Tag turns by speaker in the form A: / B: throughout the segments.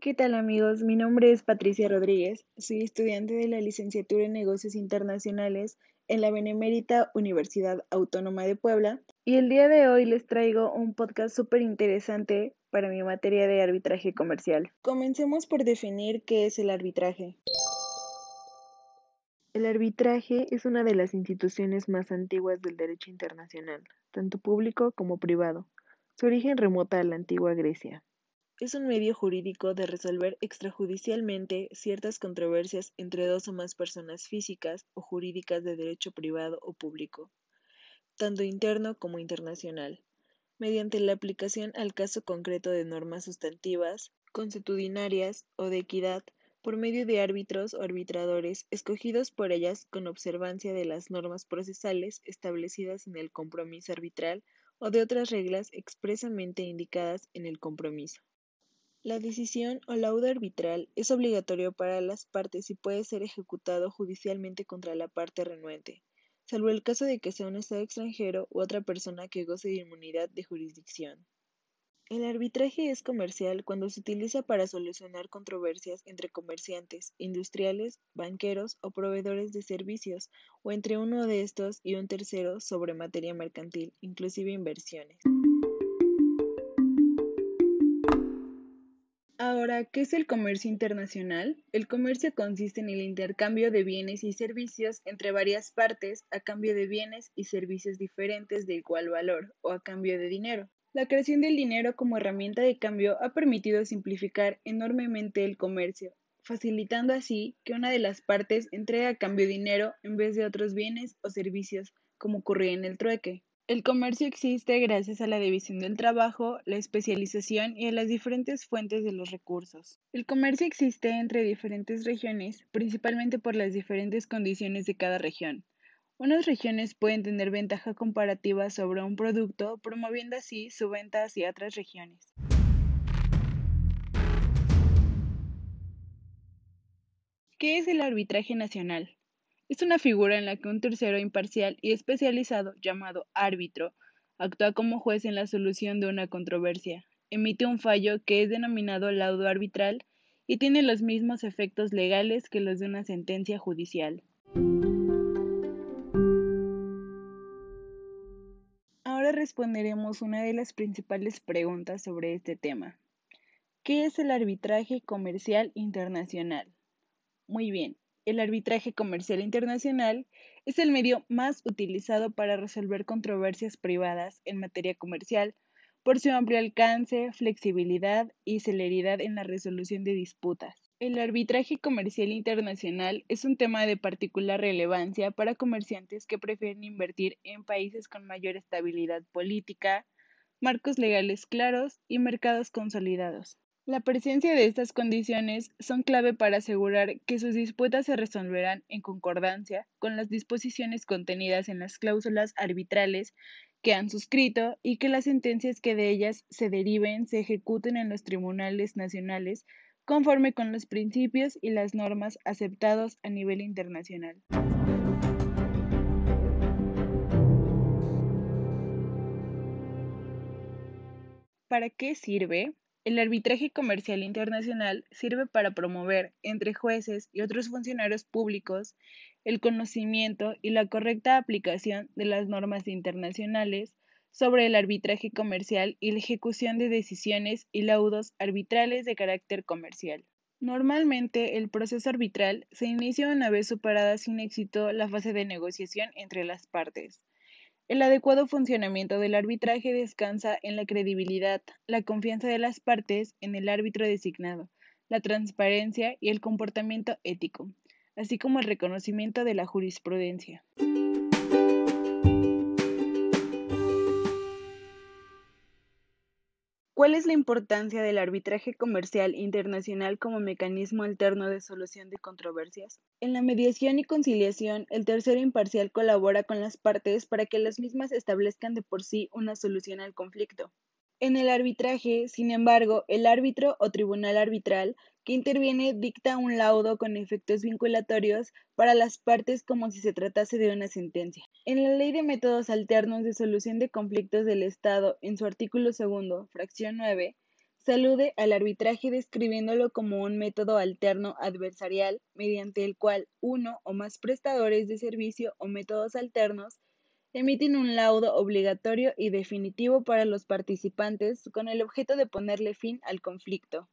A: ¿Qué tal amigos? Mi nombre es Patricia Rodríguez, soy estudiante de la licenciatura en negocios internacionales en la Benemérita Universidad Autónoma de Puebla y el día de hoy les traigo un podcast súper interesante para mi materia de arbitraje comercial. Comencemos por definir qué es el arbitraje. El arbitraje es una de las instituciones más antiguas del derecho internacional, tanto público como privado. Su origen remota a la antigua Grecia. Es un medio jurídico de resolver extrajudicialmente ciertas controversias entre dos o más personas físicas o jurídicas de derecho privado o público, tanto interno como internacional, mediante la aplicación al caso concreto de normas sustantivas, consuetudinarias o de equidad por medio de árbitros o arbitradores escogidos por ellas con observancia de las normas procesales establecidas en el compromiso arbitral o de otras reglas expresamente indicadas en el compromiso. La decisión o laudo arbitral es obligatorio para las partes y puede ser ejecutado judicialmente contra la parte renuente, salvo el caso de que sea un Estado extranjero u otra persona que goce de inmunidad de jurisdicción. El arbitraje es comercial cuando se utiliza para solucionar controversias entre comerciantes, industriales, banqueros o proveedores de servicios, o entre uno de estos y un tercero sobre materia mercantil, inclusive inversiones. Ahora, ¿qué es el comercio internacional? El comercio consiste en el intercambio de bienes y servicios entre varias partes a cambio de bienes y servicios diferentes de igual valor o a cambio de dinero. La creación del dinero como herramienta de cambio ha permitido simplificar enormemente el comercio, facilitando así que una de las partes entregue a cambio dinero en vez de otros bienes o servicios, como ocurría en el trueque. El comercio existe gracias a la división del trabajo, la especialización y a las diferentes fuentes de los recursos. El comercio existe entre diferentes regiones, principalmente por las diferentes condiciones de cada región. Unas regiones pueden tener ventaja comparativa sobre un producto, promoviendo así su venta hacia otras regiones. ¿Qué es el arbitraje nacional? Es una figura en la que un tercero imparcial y especializado, llamado árbitro, actúa como juez en la solución de una controversia, emite un fallo que es denominado laudo arbitral y tiene los mismos efectos legales que los de una sentencia judicial. responderemos una de las principales preguntas sobre este tema. ¿Qué es el arbitraje comercial internacional? Muy bien, el arbitraje comercial internacional es el medio más utilizado para resolver controversias privadas en materia comercial por su amplio alcance, flexibilidad y celeridad en la resolución de disputas. El arbitraje comercial internacional es un tema de particular relevancia para comerciantes que prefieren invertir en países con mayor estabilidad política, marcos legales claros y mercados consolidados. La presencia de estas condiciones son clave para asegurar que sus disputas se resolverán en concordancia con las disposiciones contenidas en las cláusulas arbitrales que han suscrito y que las sentencias que de ellas se deriven se ejecuten en los tribunales nacionales conforme con los principios y las normas aceptados a nivel internacional. ¿Para qué sirve? El arbitraje comercial internacional sirve para promover entre jueces y otros funcionarios públicos el conocimiento y la correcta aplicación de las normas internacionales sobre el arbitraje comercial y la ejecución de decisiones y laudos arbitrales de carácter comercial. Normalmente, el proceso arbitral se inicia una vez superada sin éxito la fase de negociación entre las partes. El adecuado funcionamiento del arbitraje descansa en la credibilidad, la confianza de las partes en el árbitro designado, la transparencia y el comportamiento ético, así como el reconocimiento de la jurisprudencia. ¿Cuál es la importancia del arbitraje comercial internacional como mecanismo alterno de solución de controversias? En la mediación y conciliación, el tercero imparcial colabora con las partes para que las mismas establezcan de por sí una solución al conflicto. En el arbitraje, sin embargo, el árbitro o tribunal arbitral que interviene dicta un laudo con efectos vinculatorios para las partes como si se tratase de una sentencia. En la Ley de Métodos Alternos de Solución de Conflictos del Estado, en su artículo segundo, fracción 9,
B: se alude al arbitraje describiéndolo como un método alterno adversarial mediante el cual uno o más prestadores de servicio o métodos alternos emiten un laudo obligatorio y definitivo para los participantes con el objeto de ponerle fin al conflicto.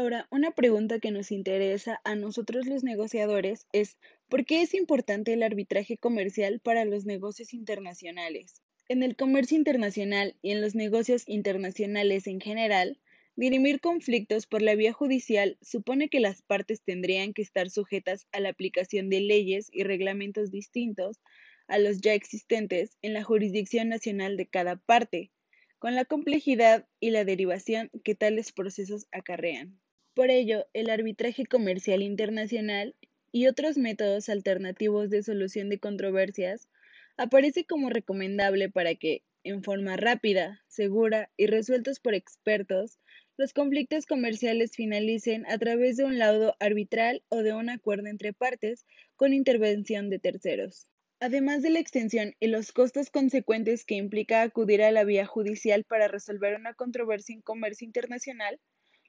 B: Ahora, una pregunta que nos interesa a nosotros los negociadores es ¿por qué es importante el arbitraje comercial para los negocios internacionales? En el comercio internacional y en los negocios internacionales en general, dirimir conflictos por la vía judicial supone que las partes tendrían que estar sujetas a la aplicación de leyes y reglamentos distintos a los ya existentes en la jurisdicción nacional de cada parte, con la complejidad y la derivación que tales procesos acarrean. Por ello, el arbitraje comercial internacional y otros métodos alternativos de solución de controversias aparece como recomendable para que, en forma rápida, segura y resueltos por expertos, los conflictos comerciales finalicen a través de un laudo arbitral o de un acuerdo entre partes con intervención de terceros. Además de la extensión y los costos consecuentes que implica acudir a la vía judicial para resolver una controversia en comercio internacional,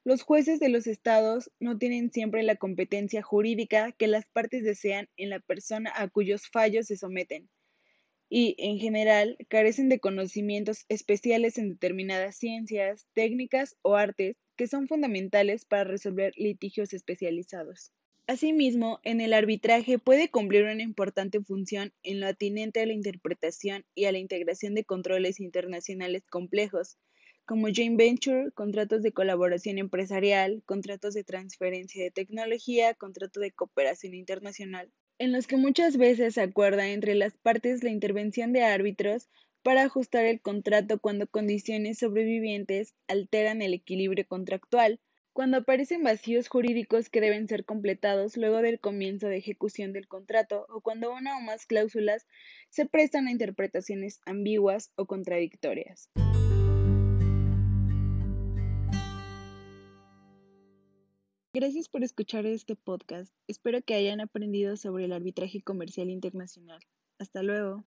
B: los jueces de los estados no tienen siempre la competencia jurídica que las partes desean en la persona a cuyos fallos se someten, y, en general, carecen de conocimientos especiales en determinadas ciencias, técnicas o artes que son fundamentales para resolver litigios especializados. Asimismo, en el arbitraje puede cumplir una importante función en lo atinente a la interpretación y a la integración de controles internacionales complejos, como joint venture, contratos de colaboración empresarial, contratos de transferencia de tecnología, contrato de cooperación internacional, en los que muchas veces se acuerda entre las partes la intervención de árbitros para ajustar el contrato cuando condiciones sobrevivientes alteran el equilibrio contractual, cuando aparecen vacíos jurídicos que deben ser completados luego del comienzo de ejecución del contrato o cuando una o más cláusulas se prestan a interpretaciones ambiguas o contradictorias. Gracias por escuchar este podcast. Espero que hayan aprendido sobre el arbitraje comercial internacional. Hasta luego.